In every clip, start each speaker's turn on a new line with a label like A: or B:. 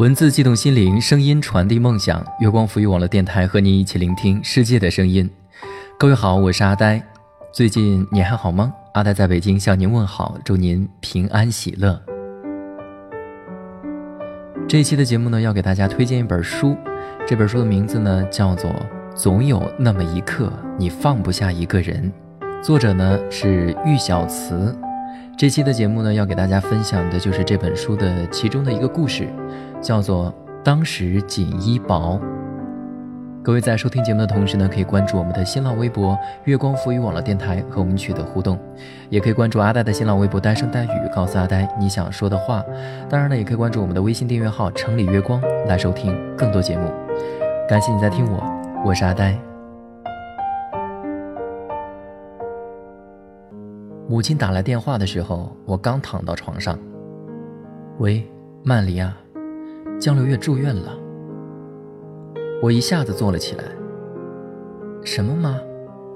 A: 文字悸动心灵，声音传递梦想。月光浮语网络电台和您一起聆听世界的声音。各位好，我是阿呆。最近你还好吗？阿呆在北京向您问好，祝您平安喜乐。这一期的节目呢，要给大家推荐一本书。这本书的名字呢，叫做《总有那么一刻你放不下一个人》，作者呢是玉小慈。这期的节目呢，要给大家分享的就是这本书的其中的一个故事，叫做《当时锦衣薄》。各位在收听节目的同时呢，可以关注我们的新浪微博“月光浮语网络电台”和我们取得互动，也可以关注阿呆的新浪微博“单声呆语”，告诉阿呆你想说的话。当然呢，也可以关注我们的微信订阅号“城里月光”来收听更多节目。感谢你在听我，我是阿呆。母亲打来电话的时候，我刚躺到床上。喂，曼黎啊，江流月住院了。我一下子坐了起来。什么妈？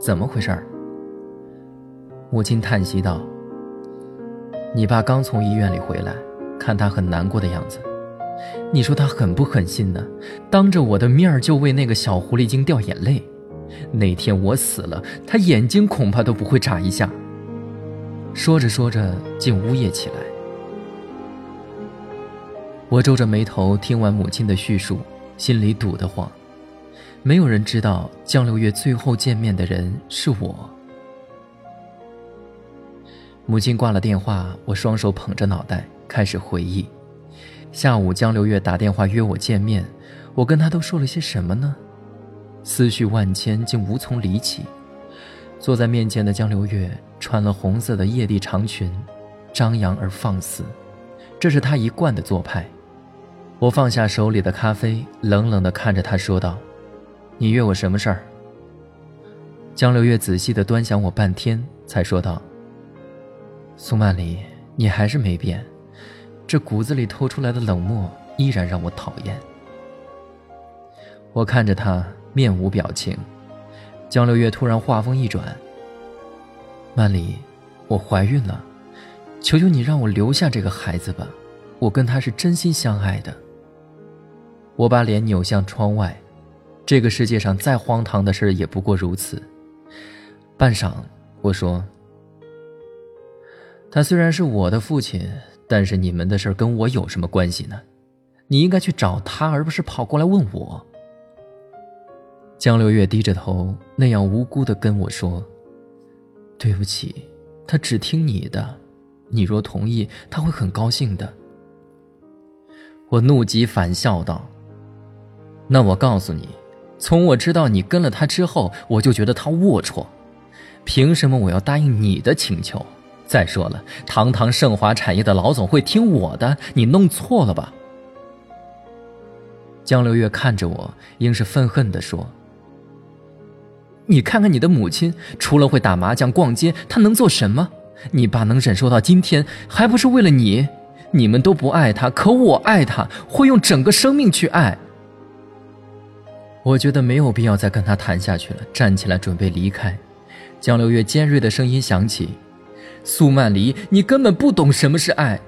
A: 怎么回事儿？母亲叹息道：“你爸刚从医院里回来，看他很难过的样子。你说他狠不狠心呢？当着我的面儿就为那个小狐狸精掉眼泪。那天我死了，他眼睛恐怕都不会眨一下。”说着说着，竟呜咽起来。我皱着眉头听完母亲的叙述，心里堵得慌。没有人知道江流月最后见面的人是我。母亲挂了电话，我双手捧着脑袋开始回忆。下午江流月打电话约我见面，我跟他都说了些什么呢？思绪万千，竟无从理起。坐在面前的江流月穿了红色的曳地长裙，张扬而放肆，这是她一贯的做派。我放下手里的咖啡，冷冷地看着她说道：“你约我什么事儿？”江流月仔细地端详我半天，才说道：“苏曼丽，你还是没变，这骨子里透出来的冷漠依然让我讨厌。”我看着他，面无表情。江流月突然话锋一转：“曼丽，我怀孕了，求求你让我留下这个孩子吧，我跟他是真心相爱的。”我把脸扭向窗外，这个世界上再荒唐的事也不过如此。半晌，我说：“他虽然是我的父亲，但是你们的事跟我有什么关系呢？你应该去找他，而不是跑过来问我。”江流月低着头，那样无辜的跟我说：“对不起，他只听你的，你若同意，他会很高兴的。”我怒极反笑道：“那我告诉你，从我知道你跟了他之后，我就觉得他龌龊。凭什么我要答应你的请求？再说了，堂堂盛华产业的老总会听我的？你弄错了吧？”江流月看着我，应是愤恨地说。你看看你的母亲，除了会打麻将、逛街，她能做什么？你爸能忍受到今天，还不是为了你？你们都不爱他，可我爱他，会用整个生命去爱。我觉得没有必要再跟他谈下去了，站起来准备离开。江流月尖锐的声音响起：“苏曼黎，你根本不懂什么是爱，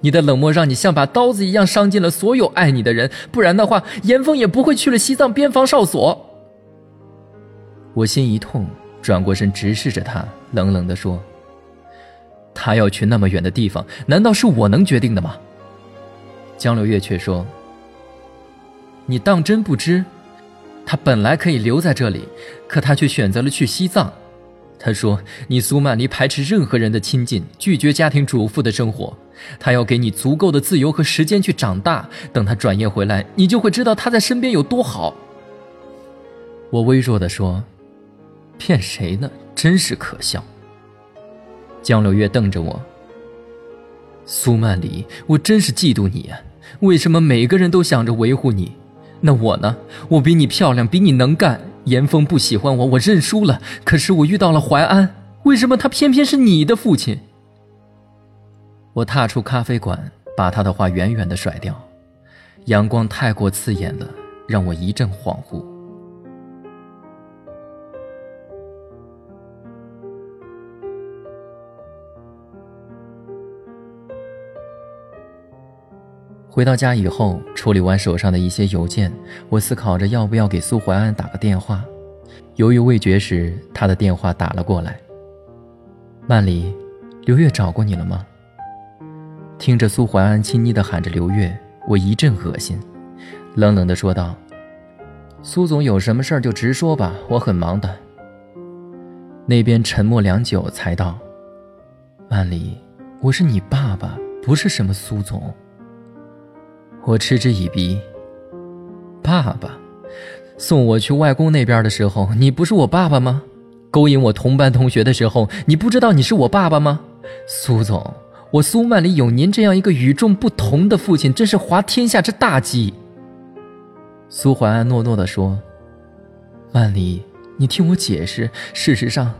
A: 你的冷漠让你像把刀子一样伤尽了所有爱你的人，不然的话，严峰也不会去了西藏边防哨所。”我心一痛，转过身直视着他，冷冷地说：“他要去那么远的地方，难道是我能决定的吗？”江流月却说：“你当真不知，他本来可以留在这里，可他却选择了去西藏。他说你苏曼离排斥任何人的亲近，拒绝家庭主妇的生活，他要给你足够的自由和时间去长大。等他转业回来，你就会知道他在身边有多好。”我微弱地说。骗谁呢？真是可笑。江流月瞪着我。苏曼离，我真是嫉妒你啊！为什么每个人都想着维护你？那我呢？我比你漂亮，比你能干。严峰不喜欢我，我认输了。可是我遇到了淮安，为什么他偏偏是你的父亲？我踏出咖啡馆，把他的话远远的甩掉。阳光太过刺眼了，让我一阵恍惚。回到家以后，处理完手上的一些邮件，我思考着要不要给苏怀安打个电话。犹豫未决时，他的电话打了过来。曼丽，刘月找过你了吗？听着苏怀安亲昵地喊着刘月，我一阵恶心，冷冷地说道：“苏总有什么事儿就直说吧，我很忙的。”那边沉默良久，才道：“曼丽，我是你爸爸，不是什么苏总。”我嗤之以鼻：“爸爸。”送我去外公那边的时候，你不是我爸爸吗？勾引我同班同学的时候，你不知道你是我爸爸吗？苏总，我苏曼里有您这样一个与众不同的父亲，真是滑天下之大稽。苏怀安诺诺地说：“曼里，你听我解释。事实上，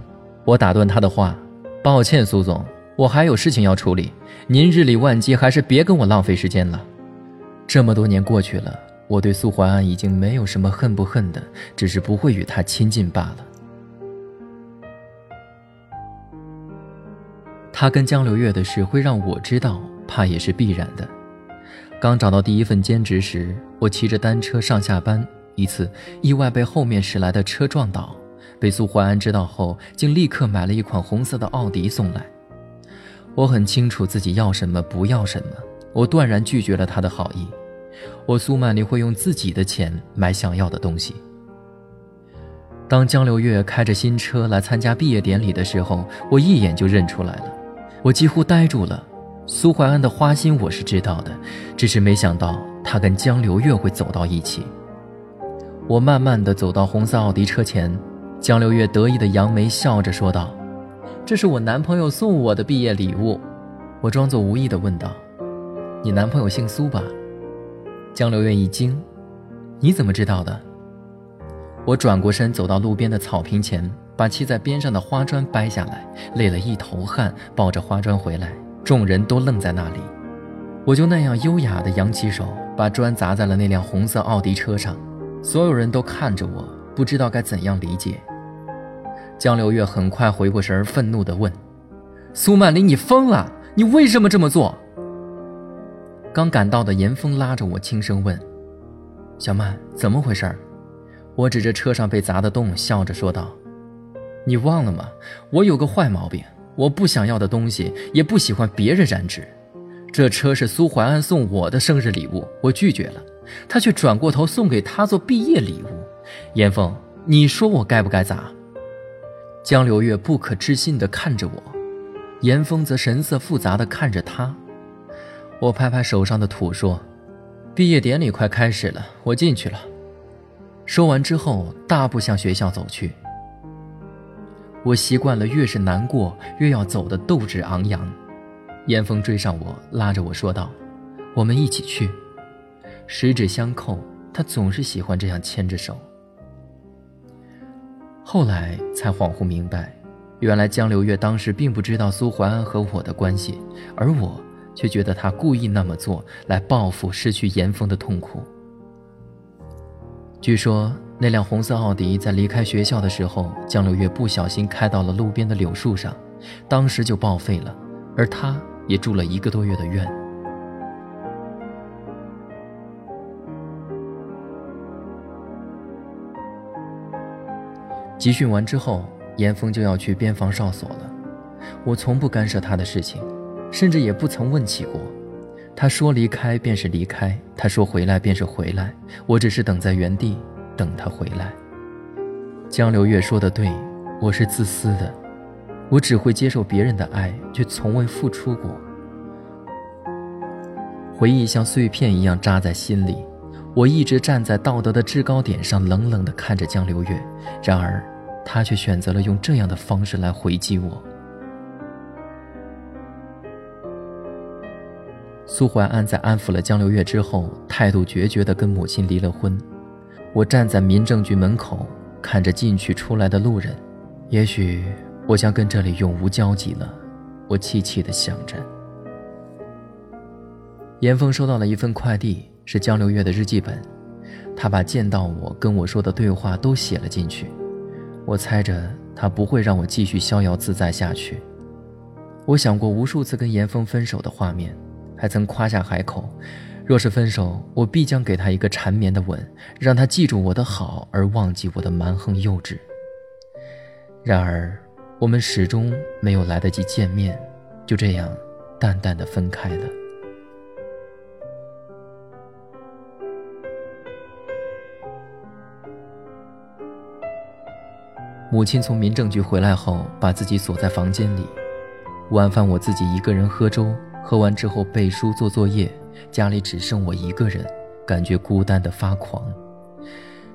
A: 我打断他的话，抱歉，苏总，我还有事情要处理。您日理万机，还是别跟我浪费时间了。这么多年过去了。”我对苏怀安已经没有什么恨不恨的，只是不会与他亲近罢了。他跟江流月的事会让我知道，怕也是必然的。刚找到第一份兼职时，我骑着单车上下班，一次意外被后面驶来的车撞倒，被苏怀安知道后，竟立刻买了一款红色的奥迪送来。我很清楚自己要什么，不要什么，我断然拒绝了他的好意。我苏曼妮会用自己的钱买想要的东西。当江流月开着新车来参加毕业典礼的时候，我一眼就认出来了，我几乎呆住了。苏怀安的花心我是知道的，只是没想到他跟江流月会走到一起。我慢慢的走到红色奥迪车前，江流月得意的扬眉笑着说道：“这是我男朋友送我的毕业礼物。”我装作无意的问道：“你男朋友姓苏吧？”江流月一惊：“你怎么知道的？”我转过身，走到路边的草坪前，把砌在边上的花砖掰下来，累了一头汗，抱着花砖回来。众人都愣在那里，我就那样优雅地扬起手，把砖砸在了那辆红色奥迪车上。所有人都看着我，不知道该怎样理解。江流月很快回过神，愤怒地问：“苏曼玲，你疯了？你为什么这么做？”刚赶到的严峰拉着我，轻声问：“小曼，怎么回事？”我指着车上被砸的洞，笑着说道：“你忘了吗？我有个坏毛病，我不想要的东西，也不喜欢别人染指。这车是苏怀安送我的生日礼物，我拒绝了，他却转过头送给他做毕业礼物。严峰，你说我该不该砸？”江流月不可置信地看着我，严峰则神色复杂地看着他。我拍拍手上的土说：“毕业典礼快开始了，我进去了。”说完之后，大步向学校走去。我习惯了越是难过越要走的斗志昂扬。严峰追上我，拉着我说道：“我们一起去。”十指相扣，他总是喜欢这样牵着手。后来才恍惚明白，原来江流月当时并不知道苏淮安和我的关系，而我。却觉得他故意那么做来报复失去严峰的痛苦。据说那辆红色奥迪在离开学校的时候，江流月不小心开到了路边的柳树上，当时就报废了，而他也住了一个多月的院。集训完之后，严峰就要去边防哨所了，我从不干涉他的事情。甚至也不曾问起过，他说离开便是离开，他说回来便是回来，我只是等在原地等他回来。江流月说的对，我是自私的，我只会接受别人的爱，却从未付出过。回忆像碎片一样扎在心里，我一直站在道德的制高点上，冷冷地看着江流月，然而他却选择了用这样的方式来回击我。苏怀安在安抚了江流月之后，态度决绝地跟母亲离了婚。我站在民政局门口，看着进去出来的路人，也许我将跟这里永无交集了。我气气地想着。严峰收到了一份快递，是江流月的日记本，他把见到我跟我说的对话都写了进去。我猜着他不会让我继续逍遥自在下去。我想过无数次跟严峰分手的画面。还曾夸下海口，若是分手，我必将给他一个缠绵的吻，让他记住我的好，而忘记我的蛮横幼稚。然而，我们始终没有来得及见面，就这样淡淡的分开了。母亲从民政局回来后，把自己锁在房间里。晚饭我自己一个人喝粥，喝完之后背书做作业。家里只剩我一个人，感觉孤单的发狂。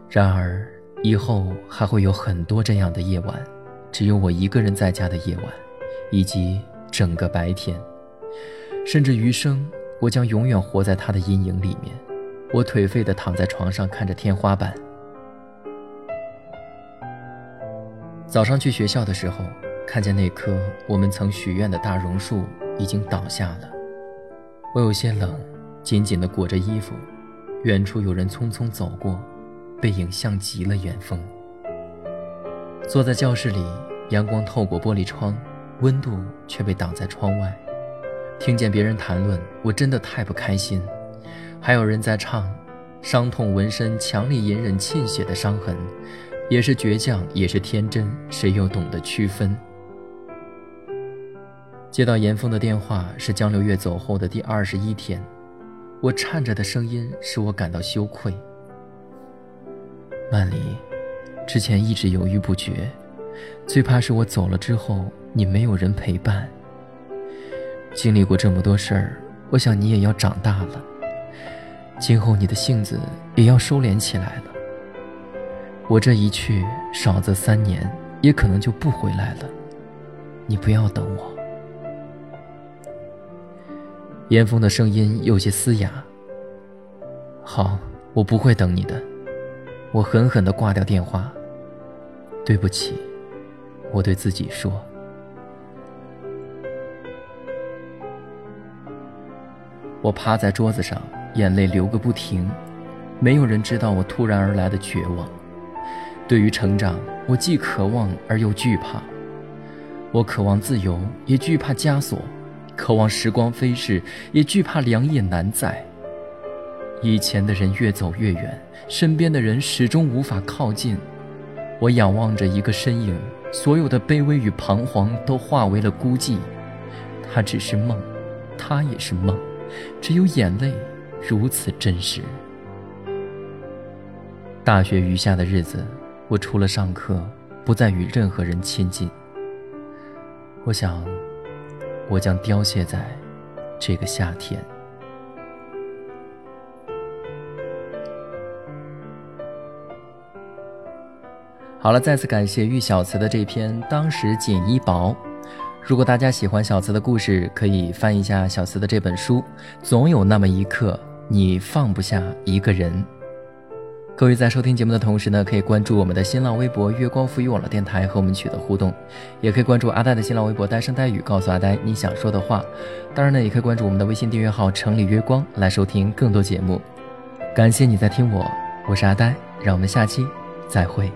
A: 然而，以后还会有很多这样的夜晚，只有我一个人在家的夜晚，以及整个白天，甚至余生，我将永远活在他的阴影里面。我颓废地躺在床上，看着天花板。早上去学校的时候，看见那棵我们曾许愿的大榕树已经倒下了，我有些冷。紧紧地裹着衣服，远处有人匆匆走过，背影像极了远方。坐在教室里，阳光透过玻璃窗，温度却被挡在窗外。听见别人谈论，我真的太不开心。还有人在唱：“伤痛纹身，强力隐忍沁血的伤痕，也是倔强，也是天真，谁又懂得区分？”接到严峰的电话，是江流月走后的第二十一天。我颤着的声音使我感到羞愧。曼丽，之前一直犹豫不决，最怕是我走了之后你没有人陪伴。经历过这么多事儿，我想你也要长大了，今后你的性子也要收敛起来了。我这一去，少则三年，也可能就不回来了。你不要等我。严峰的声音有些嘶哑。好，我不会等你的。我狠狠地挂掉电话。对不起，我对自己说。我趴在桌子上，眼泪流个不停。没有人知道我突然而来的绝望。对于成长，我既渴望而又惧怕。我渴望自由，也惧怕枷锁。渴望时光飞逝，也惧怕良夜难再。以前的人越走越远，身边的人始终无法靠近。我仰望着一个身影，所有的卑微与彷徨都化为了孤寂。他只是梦，他也是梦，只有眼泪如此真实。大学余下的日子，我除了上课，不再与任何人亲近。我想。我将凋谢在这个夏天。好了，再次感谢玉小慈的这篇《当时锦衣薄》。如果大家喜欢小慈的故事，可以翻一下小慈的这本书《总有那么一刻，你放不下一个人》。各位在收听节目的同时呢，可以关注我们的新浪微博“月光赋予网络电台”和我们取得互动，也可以关注阿呆的新浪微博“呆声呆语”，告诉阿呆你想说的话。当然呢，也可以关注我们的微信订阅号“城里月光”来收听更多节目。感谢你在听我，我是阿呆，让我们下期再会。